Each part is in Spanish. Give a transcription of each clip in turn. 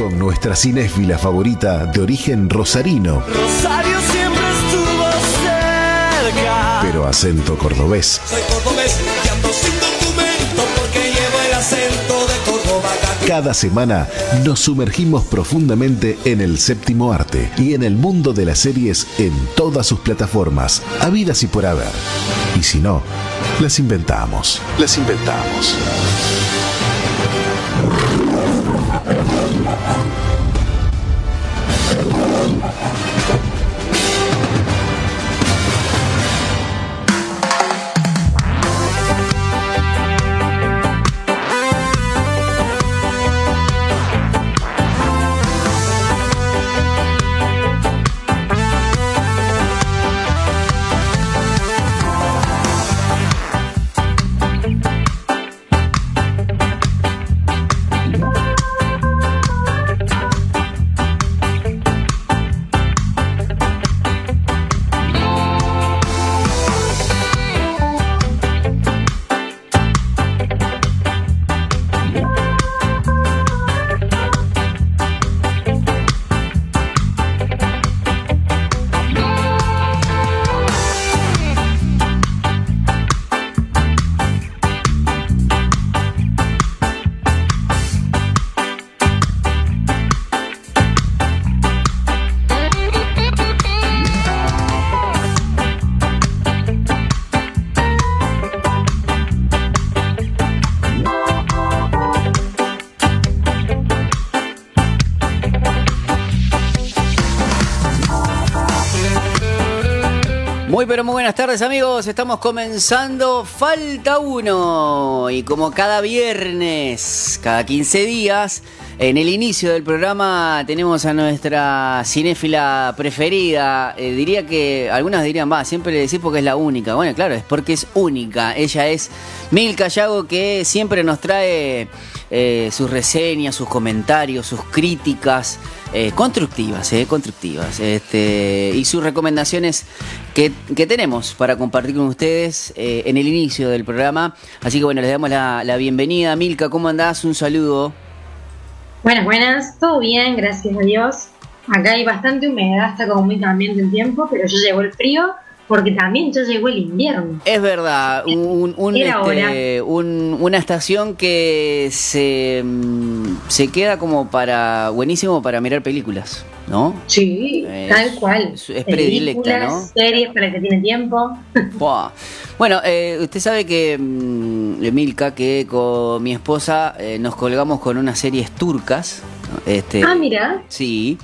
con nuestra cinéfila favorita de origen rosarino. Rosario siempre estuvo cerca. Pero acento cordobés. Soy cordobés y ando sin documento porque llevo el acento de Córdoba. Cada semana nos sumergimos profundamente en el séptimo arte y en el mundo de las series en todas sus plataformas, habidas y por haber. Y si no, las inventamos. Las inventamos. Pero muy buenas tardes amigos, estamos comenzando Falta Uno. Y como cada viernes, cada 15 días, en el inicio del programa tenemos a nuestra cinéfila preferida, Eh, diría que algunas dirían, va, siempre le decís porque es la única, bueno claro, es porque es única, ella es Milka Yago que siempre nos trae eh, sus reseñas, sus comentarios, sus críticas eh, constructivas, eh, constructivas, este, y sus recomendaciones que, que tenemos para compartir con ustedes eh, en el inicio del programa. Así que bueno, les damos la, la bienvenida. Milka, ¿cómo andás? Un saludo. Buenas, buenas, todo bien, gracias a Dios. Acá hay bastante humedad, está como muy cambiante el tiempo, pero ya llegó el frío porque también ya llegó el invierno. Es verdad, un, este, un- una estación que se, mm, se queda como para, buenísimo para mirar películas, ¿no? Sí, Es- tal cual. es- es predilecta, ¿no? Series para el que tiene tiempo. Buah. Bueno, eh, usted sabe que, mm, Milka, que con mi esposa eh, nos colgamos con unas series turcas. Este, Ah, mira. Sí.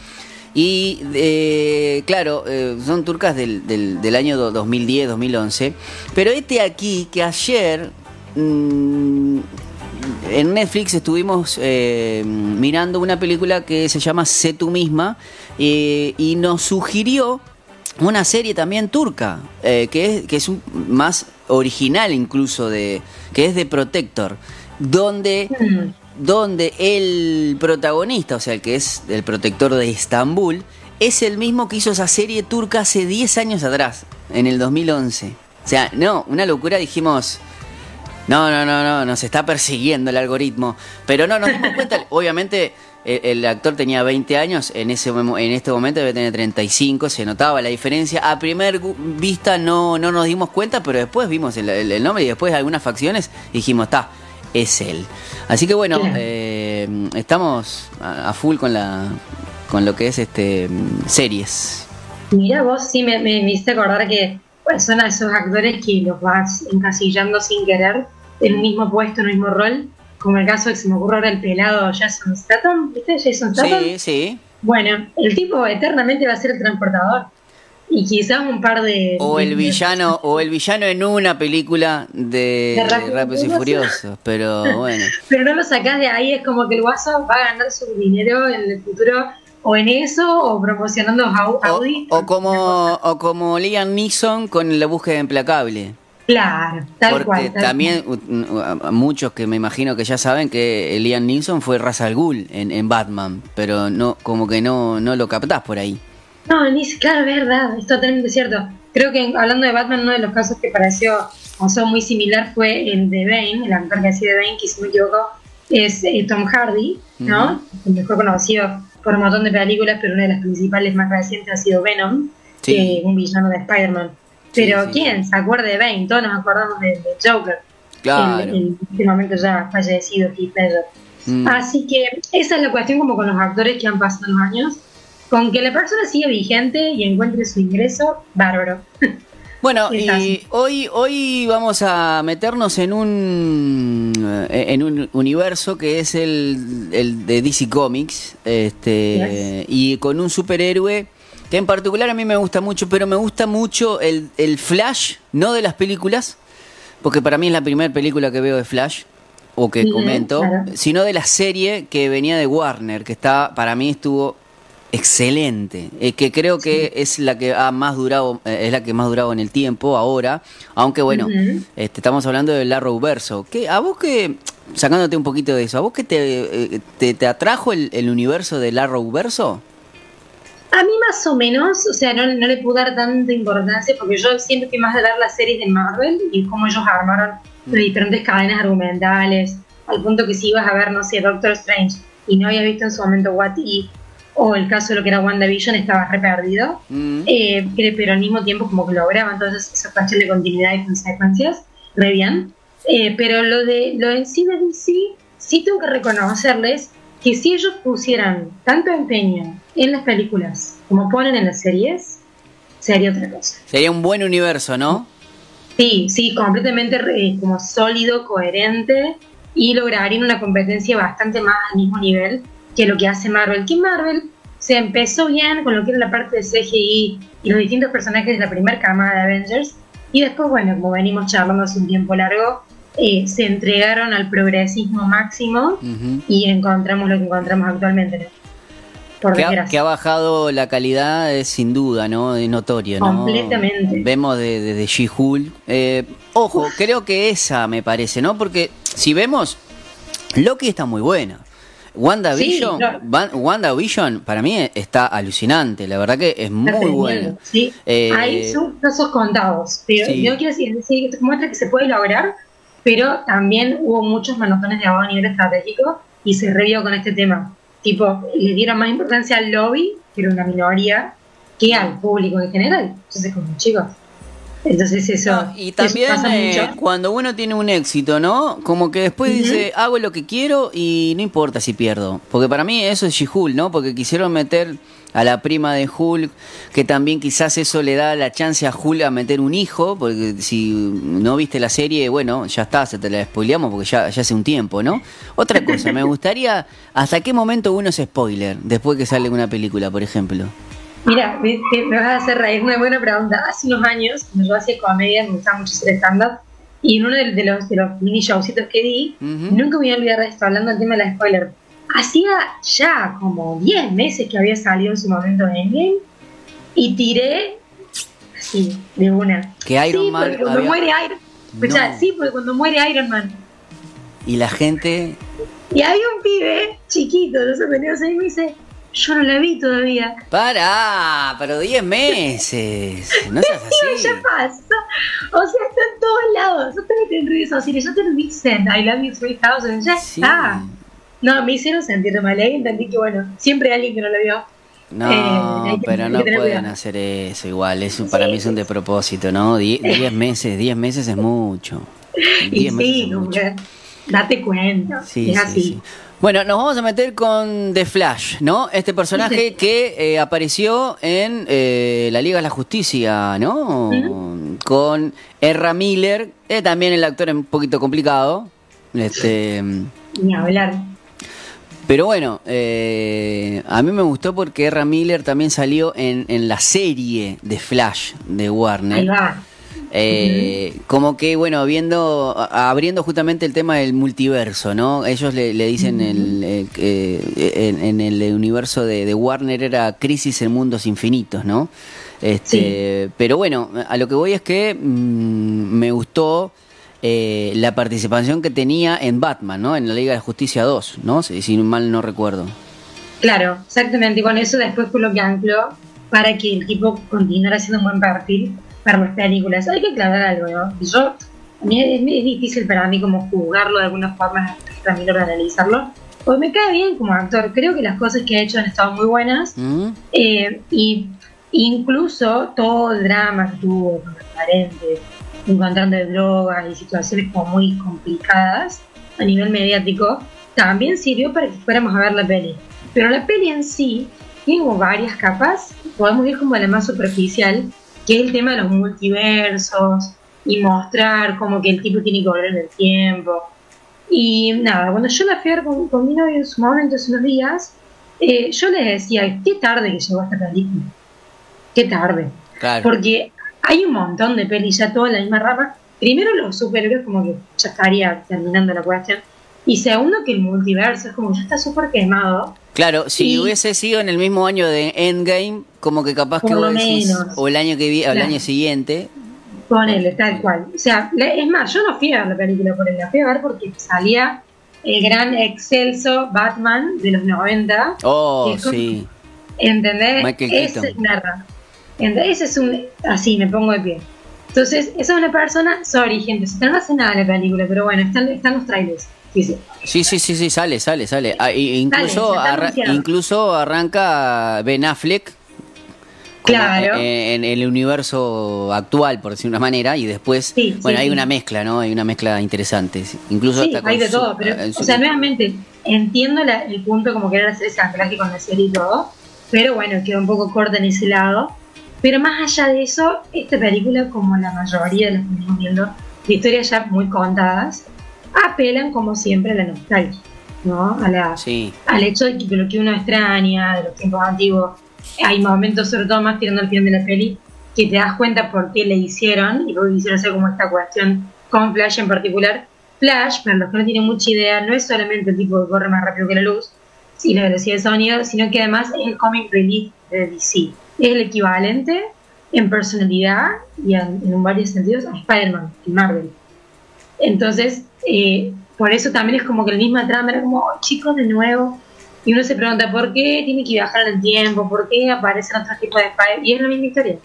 Y eh, claro, eh, son turcas del, del, año do- 2010, 2011. Pero este aquí, que ayer mm, en Netflix estuvimos eh, mirando una película que se llama Sé tú misma y nos sugirió una serie también turca, que es, que es un- más original incluso, de que es de Protector, donde Mm, donde el protagonista, o sea, el que es el protector de Estambul, es el mismo que hizo esa serie turca hace 10 años atrás, en el 2011. O sea, no, una locura, dijimos, no, no, no, no, nos está persiguiendo el algoritmo. Pero no, nos dimos cuenta, obviamente el, actor tenía 20 años, en, ese, en este momento debe tener 35, se notaba la diferencia. A primer vista no, no nos dimos cuenta, pero después vimos el, el- nombre y después algunas facciones dijimos, está, es él. Así que bueno, eh, estamos a, a full con la con lo que es este series. Mira vos, sí me, me, me hiciste acordar que son a esos actores que los vas encasillando sin querer en un mismo puesto, en el mismo rol. Como el caso que se me ocurre ahora el pelado Jason Statham, ¿viste? Jason Statham. Sí, sí. Bueno, el tipo eternamente va a ser el transportador. Y quizás un par de. O el villano, o el villano en una película de, De Rápidos y Furiosos. Pero bueno. Pero no lo sacás de ahí, es como que el guaso va a ganar su dinero en el futuro, o en eso, o promocionando O, Audi. o como o como Liam Neeson con la búsqueda implacable. Claro, tal Porque cual. tal también a muchos que me imagino que ya saben que Liam Neeson fue Ra's al Ghul en, en Batman, pero no como que no no lo captás por ahí. No, ni siquiera es verdad, es totalmente cierto. Creo que hablando de Batman, uno de los casos que pareció o sea, muy similar fue el de Bane, el actor que hacía de Bane, que si me equivoco, es eh, Tom Hardy, ¿no? El mejor conocido por un montón de películas, pero una de las principales más recientes ha sido Venom, Sí. eh, un villano de Spider-Man. Pero Sí, sí, ¿quién se acuerda de Bane? Todos nos acordamos de, de Joker. Claro. El, el, en este momento ya fallecido Heath Ledger. Mm. Así que esa es la cuestión como con los actores que han pasado los años. Con que la persona siga vigente y encuentre su ingreso, bárbaro. Bueno, y hoy, hoy vamos a meternos en un eh, en un universo que es el, el de DC Comics, este, y con un superhéroe que en particular a mí me gusta mucho, pero me gusta mucho el, el Flash, no de las películas, porque para mí es la primera película que veo de Flash o que comento, claro. sino de la serie que venía de Warner, que está para mí estuvo excelente, eh, que creo que es la que ha más durado, eh, es la que más durado en el tiempo ahora, aunque bueno, este, estamos hablando del Arrowverso. ¿Qué, a vos que, sacándote un poquito de eso, a vos que te, eh, te, te atrajo el, el universo del Arrowverso? A mí más o menos, o sea, no, no le pude dar tanta importancia porque yo siempre fui más de ver las series de Marvel y cómo ellos armaron las diferentes cadenas argumentales, al punto que si ibas a ver, no sé, Doctor Strange y no habías visto en su momento What If, o el caso de lo que era WandaVision, estabas re perdido. Mm. Eh, pero, al mismo tiempo como que lograban entonces esa cuestión de continuidad y consecuencias, re bien. Eh, pero lo de lo en sí de DC, sí tengo que reconocerles que si ellos pusieran tanto empeño en las películas como ponen en las series, sería otra cosa. Sería un buen universo, ¿no? Sí, sí, completamente eh, como sólido, coherente y lograrían una competencia bastante más al mismo nivel que lo que hace Marvel. Que Marvel se empezó bien con lo que era la parte de CGI y los distintos personajes de la primera camada de Avengers y después, bueno, como venimos charlando hace un tiempo largo, eh, se entregaron al progresismo máximo y encontramos lo que encontramos actualmente. ¿no? Por Que ha, desgracia. que ha bajado la calidad es sin duda, ¿no? Es notorio, ¿no? Completamente. Vemos de, de, de She-Hulk. Eh, ojo, creo que esa me parece, ¿no? Porque si vemos, Loki está muy buena. WandaVision, Sí, claro. WandaVision para mí está alucinante, la verdad que es muy buena. Sí. Eh, son casos contados, pero sí. yo quiero decir, que muestra que se puede lograr, pero también hubo muchos manotones de abajo a nivel estratégico y se revió con este tema. Tipo, le dieron más importancia al lobby, que era una minoría, que al público en general. Entonces, como chicos. Entonces, eso, No, y eso también pasa eh, mucho. cuando uno tiene un éxito, ¿no? Como que después dice, hago lo que quiero y no importa si pierdo. Porque para mí eso es She-Hulk, ¿no? Porque quisieron meter a la prima de Hulk, que también quizás eso le da la chance a Hulk a meter un hijo, porque si no viste la serie, bueno, ya está, se te la spoileamos porque ya, ya hace un tiempo, ¿no? Otra cosa, me gustaría, ¿hasta qué momento uno es spoiler después que sale una película, por ejemplo? Mira, me, vas a hacer reír una buena pregunta. Hace unos años, cuando yo hacía comedia, me gustaba mucho hacer stand-up, y en uno de, de los, de los mini showcitos que di, nunca me voy a olvidar de esto, hablando del tema de la spoiler. Hacía ya como 10 meses que había salido en su momento Endgame, y tiré así, de una. Que Iron sí, Man porque cuando había- muere Iron Escuchá, No. sí, porque cuando muere Iron Man, Y la gente y hay un pibe chiquito, no sé, venía y me dice, yo no la vi todavía. Pará, pero 10 meses. No seas así. ya pasó. O sea, está en todos lados. Yo te en redes sociales, yo te lo dicen. I love you 3000, ya Sí. está. No, me hicieron sentir mal. Ahí entendí que, bueno, siempre hay alguien que no lo vio. No, Eh, pero no pueden cuidado. hacer eso igual. Eso para mí es un despropósito, ¿no? 10 meses, 10 meses es mucho. Y 10 meses sí, es mucho. date cuenta. Sí, es sí, así. Bueno, nos vamos a meter con The Flash, ¿no? Este personaje que eh, apareció en eh, la Liga de la Justicia, ¿no? Con Erra Miller, eh, también el actor es un poquito complicado. Este, Ni hablar. pero bueno, eh, a mí me gustó porque Erra Miller también salió en, en la serie de Flash de Warner. Ahí va. Eh, Como que, bueno, viendo, abriendo justamente el tema del multiverso, ¿no? Ellos le, le dicen el, eh, que, en, en el universo de, de Warner era Crisis en Mundos Infinitos, ¿no? Este, Pero bueno, a lo que voy es que mm, me gustó eh, la participación que tenía en Batman, ¿no? En la Liga de Justicia 2, ¿no? Si, si mal no recuerdo. Claro, exactamente. Y con eso después fue lo que ancló para que el tipo continuara haciendo un buen perfil para las películas. Hay que aclarar algo, ¿no? Yo a mí es, es difícil para mí como juzgarlo de alguna forma, mí de analizarlo, pues me cae bien como actor, creo que las cosas que ha hecho han estado muy buenas, ¿Mm? eh, y incluso todo el drama que tuvo con los parentes, encontrando drogas y situaciones como muy complicadas a nivel mediático, también sirvió para que fuéramos a ver la peli. Pero la peli en sí tiene varias capas, podemos ir como a la más superficial, que es el tema de los multiversos y mostrar como que el tipo tiene que volver en el tiempo. Y nada, cuando yo la fui a ver con, con mi novio en su momento, hace unos días, eh, yo le decía, qué tarde que llegó esta película. Qué tarde. Claro. Porque hay un montón de pelis ya toda en la misma rama. Primero los superhéroes como que ya estaría terminando la cuestión. Y segundo que el multiverso es como que ya está súper quemado. Claro, si Y- hubiese sido en el mismo año de Endgame, como que capaz que vos decís, menos. o el año que vi, o el año siguiente. Ponele, tal cual. O sea, es más, yo no fui a ver la película por él, la fui a ver porque salía el gran excelso Batman de los 90. Oh, es como- sí. ¿Entendés? Michael Ese Keaton. es una ra- ¿entendés? Ese es un. Así, me pongo de pie. Entonces, esa es una persona. Sorry, gente, se no hace nada la película, pero bueno, están, están los trailers. Sí, sí. Sí, sí, sale, sale, sale. Ah, y- incluso, Sale, arra- incluso arranca Ben Affleck Claro. en, en el universo actual, por decir una manera, y después, Sí, bueno, sí, hay sí. una mezcla, ¿no? Hay una mezcla interesante. Incluso hasta con hay de su- todo, pero, su- o sea, nuevamente, entiendo la- el punto como querer hacer ese anclaje con la serie y todo, pero bueno, queda un poco corta en ese lado. Pero más allá de eso, esta película, como la mayoría de las que venimos viendo, de historias ya muy contadas, apelan como siempre a la nostalgia, ¿no? A la, Sí, al hecho de, que, de lo que uno extraña, de los tiempos antiguos. Hay momentos, sobre todo más tirando al final de la peli, que te das cuenta por qué le hicieron y qué quisieron hacer como esta cuestión con Flash en particular. Flash, para los que no tienen mucha idea, no es solamente el tipo que corre más rápido que la luz y la velocidad de sonido, sino que además es el comic relief de DC. Es el equivalente en personalidad y en, en varios sentidos a Spider-Man en Marvel. Entonces, eh, por eso también es como que el misma trama era como, "Oh, chicos, de nuevo. Y uno se pregunta, ¿por qué tiene que viajar en el tiempo? ¿Por qué aparecen otros tipos de Spider? Y es la misma historia.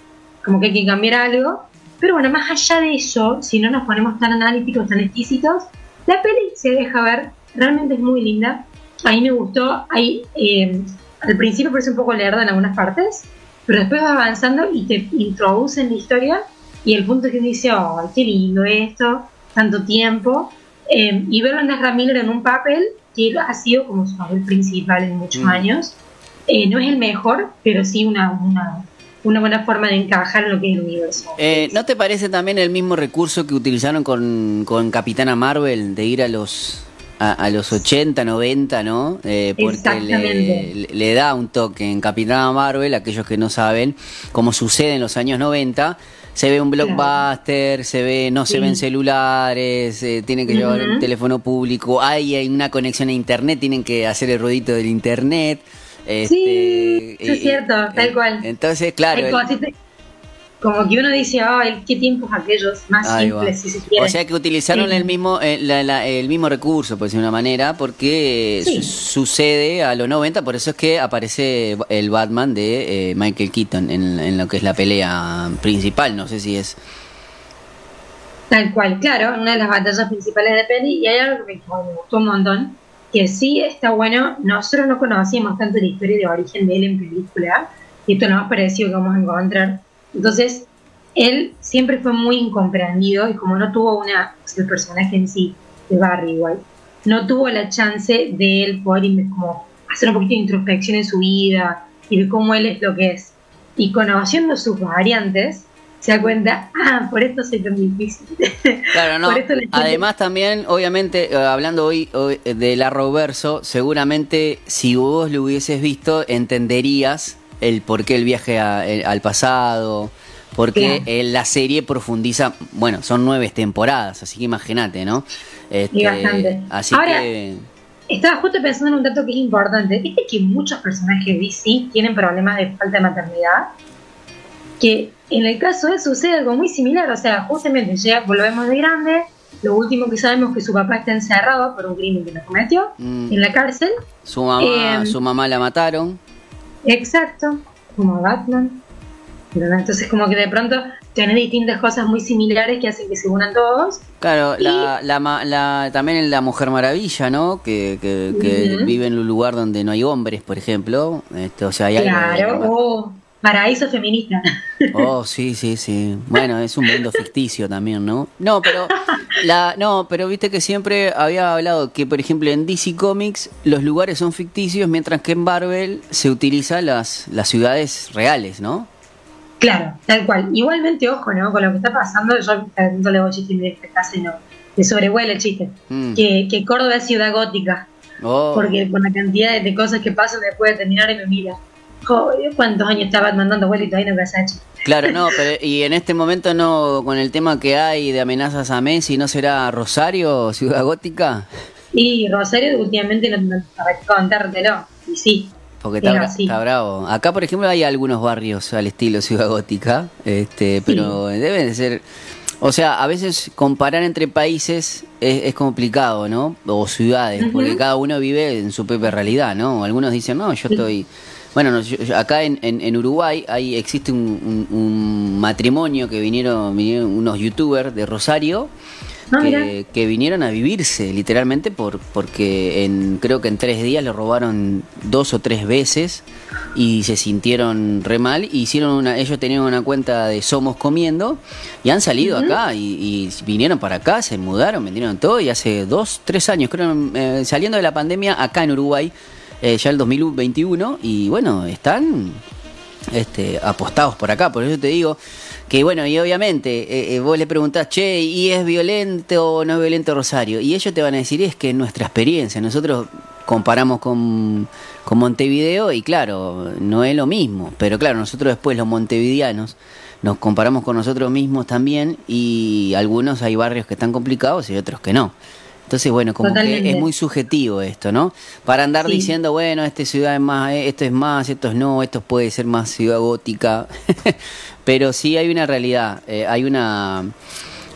Como que hay que cambiar algo. Pero bueno, más allá de eso, si no nos ponemos tan analíticos, tan exquisitos, la peli se deja ver. Realmente es muy linda. A mí me gustó. Hay, eh, al principio parece un poco lerda en algunas partes, pero después va avanzando y te introduce en la historia. Y el punto que uno dice, oh, qué lindo esto, tanto tiempo. Eh, y verlo en Ezra Miller en un papel que ha sido como su papel principal en muchos Mm. años. Eh, no es el mejor, pero sí una, una, una buena forma de encajar en lo que es el universo. Eh, ¿No te parece también el mismo recurso que utilizaron con, con Capitana Marvel de ir a los a, a los 80, 90, ¿no? Eh, porque le, le da un toque en Capitana Marvel, aquellos que no saben, como sucede en los años 90, se ve un blockbuster, se ve, no se ven celulares, eh, tienen que llevar un teléfono público, hay, hay una conexión a internet, tienen que hacer el ruidito del internet. Sí, este, es cierto, tal cual. Entonces, claro. Hay cositas- como que uno dice, ay, qué tiempos aquellos, más Ahí va. simples, si se quiere. O sea que utilizaron Sí. el mismo eh, la- la- el mismo recurso, por decir una manera, porque Sí. su- sucede a los 90, por eso es que aparece el Batman de eh, Michael Keaton en, en lo que es la pelea principal, no sé si es... Tal cual, claro, una de las batallas principales de peli, y hay algo que me, gustó un montón, que sí está bueno, nosotros no conocíamos tanto la historia de origen de él en película, y esto es lo más parecido que vamos a encontrar. Entonces, él siempre fue muy incomprendido, y como no tuvo una, el personaje en sí, de Barry igual, no tuvo la chance de él poder como hacer un poquito de introspección en su vida, y de cómo él es lo que es. Y conociendo sus variantes, se da cuenta, ah, por esto soy tan difícil. Claro, no. Además también, obviamente, eh, hablando hoy, hoy eh, del Arrowverso, seguramente si vos lo hubieses visto, entenderías el por qué el viaje a- el- al pasado, porque eh, la serie profundiza, bueno, son nueve temporadas, así que imagínate, ¿no? Este, bastante. Así Ahora- que... Estaba justo pensando en un dato que es importante. Viste que muchos personajes DC tienen problemas de falta de maternidad. Que en el caso de él sucede algo muy similar. O sea, justamente ya volvemos de grande. Lo último que sabemos es que su papá está encerrado por un crimen que no cometió Mm. en la cárcel. Su mamá, Em, su mamá la mataron. Exacto, como Batman. Entonces como que de pronto tenés distintas cosas muy similares que hacen que se unan todos. Claro, la, la, ma- la- también la Mujer Maravilla, ¿no? Que, que, vive en un lugar donde no hay hombres, por ejemplo. Este, o sea, hay algo Claro, oh, paraíso feminista. Oh, sí, sí, sí. Bueno, es un mundo ficticio también, ¿no? No, pero la no, pero viste que siempre había hablado que por ejemplo en DC Comics los lugares son ficticios, mientras que en Marvel se utilizan las las ciudades reales, ¿no? Claro, tal cual. Igualmente, ojo, ¿no? Con lo que está pasando, yo no le voy a chiste de este no. De sobrevuela el chiste. Mm. Que, que Córdoba es ciudad gótica. Oh. Porque por la cantidad de, de cosas que pasan después de terminar y me mira. Joder, ¿cuántos años estaba mandando has hecho? Claro, no, pero y en este momento no con el tema que hay de amenazas a Messi, ¿no será Rosario, Ciudad Gótica? Y Rosario últimamente no, no para contártelo. Y sí. Porque está, bravo. Acá, por ejemplo, hay algunos barrios al estilo Ciudad Gótica, este, pero deben de ser... O sea, a veces comparar entre países es, es complicado, ¿no? O ciudades, porque cada uno vive en su propia realidad, ¿no? Algunos dicen, no, yo estoy... Bueno, no, yo- yo- acá en, en- en Uruguay hay, existe un, un- un matrimonio que vinieron, vinieron unos youtubers de Rosario Ah, que, que vinieron a vivirse literalmente por porque en creo que en tres días le robaron dos o tres veces y se sintieron re mal. Y hicieron una ellos tenían una cuenta de somos comiendo y han salido acá y, y vinieron para acá se mudaron vendieron todo y hace dos tres años creo eh, saliendo de la pandemia acá en Uruguay eh, ya el 2021 y bueno están este, apostados por acá. Por eso te digo que, bueno, y obviamente eh, eh, vos le preguntás, che, ¿y es violento o no es violento Rosario? Y ellos te van a decir, es que es nuestra experiencia. Nosotros comparamos con, con Montevideo y, claro, no es lo mismo. Pero, claro, nosotros después, los montevideanos, nos comparamos con nosotros mismos también y algunos hay barrios que están complicados y otros que no. Entonces, bueno, como Totalmente. que es muy subjetivo esto, ¿no? Para andar Sí. diciendo, bueno, esta ciudad es más, eh, esto es más, esto es no, esto puede ser más ciudad gótica. Pero sí hay una realidad, eh, hay una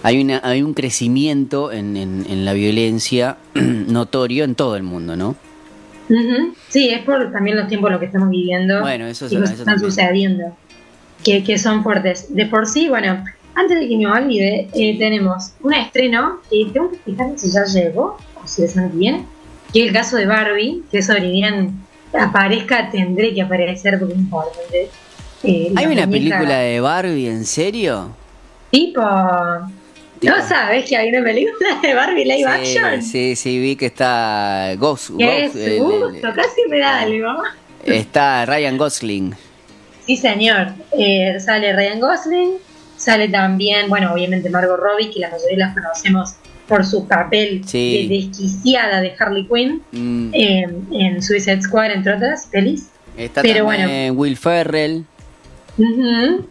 hay una hay un crecimiento en, en- en la violencia notorio en todo el mundo, ¿no? Sí, es por también los tiempos en los que estamos viviendo. Bueno, eso y cosas eso están también. sucediendo. Que, que son fuertes. De por sí, bueno, antes de que me olvide, eh, tenemos un estreno que tengo que fijarme si ya llegó o si es bien. Que es el caso de Barbie, que eso bien aparezca, tendré que aparecer porque es importante. Eh, ¿Hay una muñeca- película de Barbie en serio? Tipo. ¿No sabes que hay una película de Barbie live Sí, action? sí, sí, vi que está Ghost, Que Ghost, es el- el- gusto, casi me da algo. está Ryan Gosling. Sí, señor. Eh, sale Ryan Gosling, sale también, bueno, obviamente Margot Robbie, que la mayoría las conocemos por su papel Sí. de desquiciada de Harley Quinn Mm, eh, en Suicide Squad, entre otras pelis. está pero también Will Ferrell.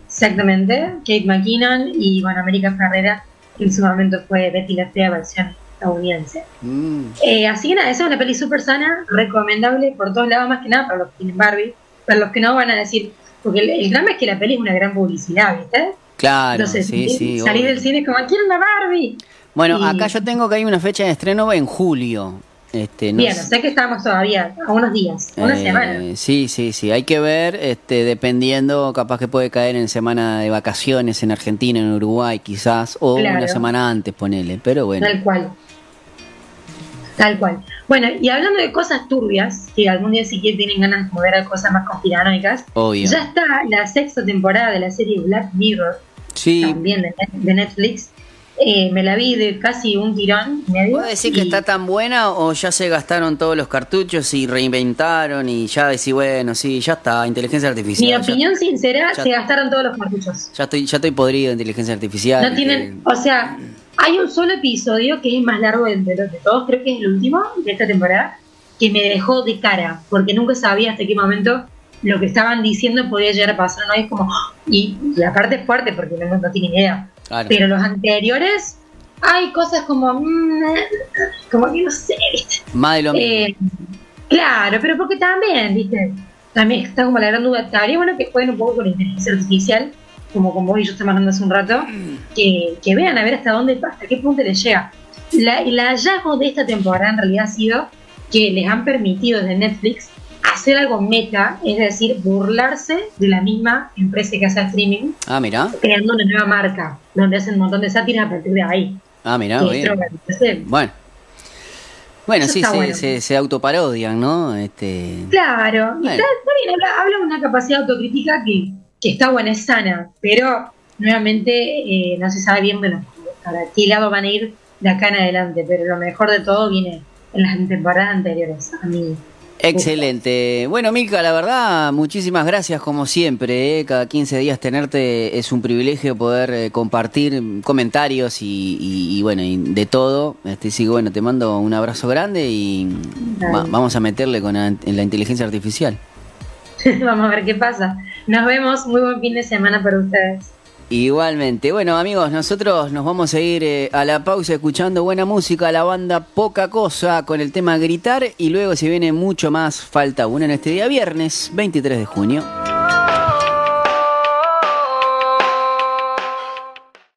Exactamente. Kate McKinnon y, bueno, América Ferrera, que en su momento fue Betty la Fea versión estadounidense. Mm. Eh, así que nada, esa es una peli súper sana, recomendable por todos lados, más que nada para los que tienen Barbie. Para los que no van a decir, porque el, el drama es que la peli es una gran publicidad, ¿viste? Claro, Entonces, sí, sí. salir obvio. del cine es como, quiero una Barbie. Bueno, y- acá yo tengo que hay una fecha de estreno en julio. Este, no Bien, sé- que estamos todavía a unos días, a una eh, semana. Sí, sí, sí. Hay que ver, este, dependiendo, capaz que puede caer en semana de vacaciones en Argentina, en Uruguay, quizás, o Claro. una semana antes, ponele. Pero bueno. Tal cual. Tal cual. Bueno, y hablando de cosas turbias, que algún día si quieren tienen ganas de ver cosas más conspiranoicas, Obvio. ya está la sexta temporada de la serie Black Mirror, Sí. también de, de Netflix. Eh, me la vi de casi un tirón. ¿Puedo decir que está tan buena o ya se gastaron todos los cartuchos y reinventaron y ya decís, bueno, sí, ya está, inteligencia artificial. Mi ya- opinión sincera, ya- se gastaron todos los cartuchos. Ya, estoy, ya estoy podrido de inteligencia artificial. No tienen, o sea, hay un solo episodio que es más largo de, de los de todos, creo que es el último de esta temporada, que me dejó de cara, porque nunca sabía hasta qué momento lo que estaban diciendo podía llegar a pasar, ¿no? Es como, y, y la parte es fuerte porque no, no tienen idea. Claro. Pero los anteriores, hay cosas como, mm, como que no sé, ¿viste? Más de lo mismo. Eh, claro, pero porque también, ¿viste? También está como la gran duda. Estaría bueno que jueguen un poco con la inteligencia artificial, como con vos y yo estamos hablando hace un rato, que, que vean a ver hasta dónde, hasta qué punto les llega. La, el hallazgo de esta temporada en realidad ha sido que les han permitido desde Netflix hacer algo meta, es decir, burlarse de la misma empresa que hace el streaming, Ah, mira. creando una nueva marca, donde hacen un montón de sátiras a partir de ahí. Ah, mira, bueno, Bueno. Eso sí, se, bueno. se, se autoparodian, ¿no? Este, Claro, Bueno. está, está bien, habla, habla de una capacidad autocrítica que, que está buena, es sana, pero nuevamente eh, no se sabe bien bueno, para qué lado van a ir de acá en adelante, pero lo mejor de todo viene en las temporadas anteriores, a mí. Excelente. Bueno, Milka, la verdad, muchísimas gracias como siempre. ¿eh? Cada 15 días tenerte es un privilegio poder eh, compartir comentarios y, y- y, bueno, y de todo. Este, que bueno, te mando un abrazo grande y va- vamos a meterle con la, en la inteligencia artificial. Vamos a ver qué pasa. Nos vemos, muy buen fin de semana para ustedes. Igualmente. Bueno, amigos, nosotros nos vamos a ir eh, a la pausa escuchando buena música, la banda Poca Cosa con el tema Gritar y luego se viene mucho más Falta Una en este día viernes 23 de junio.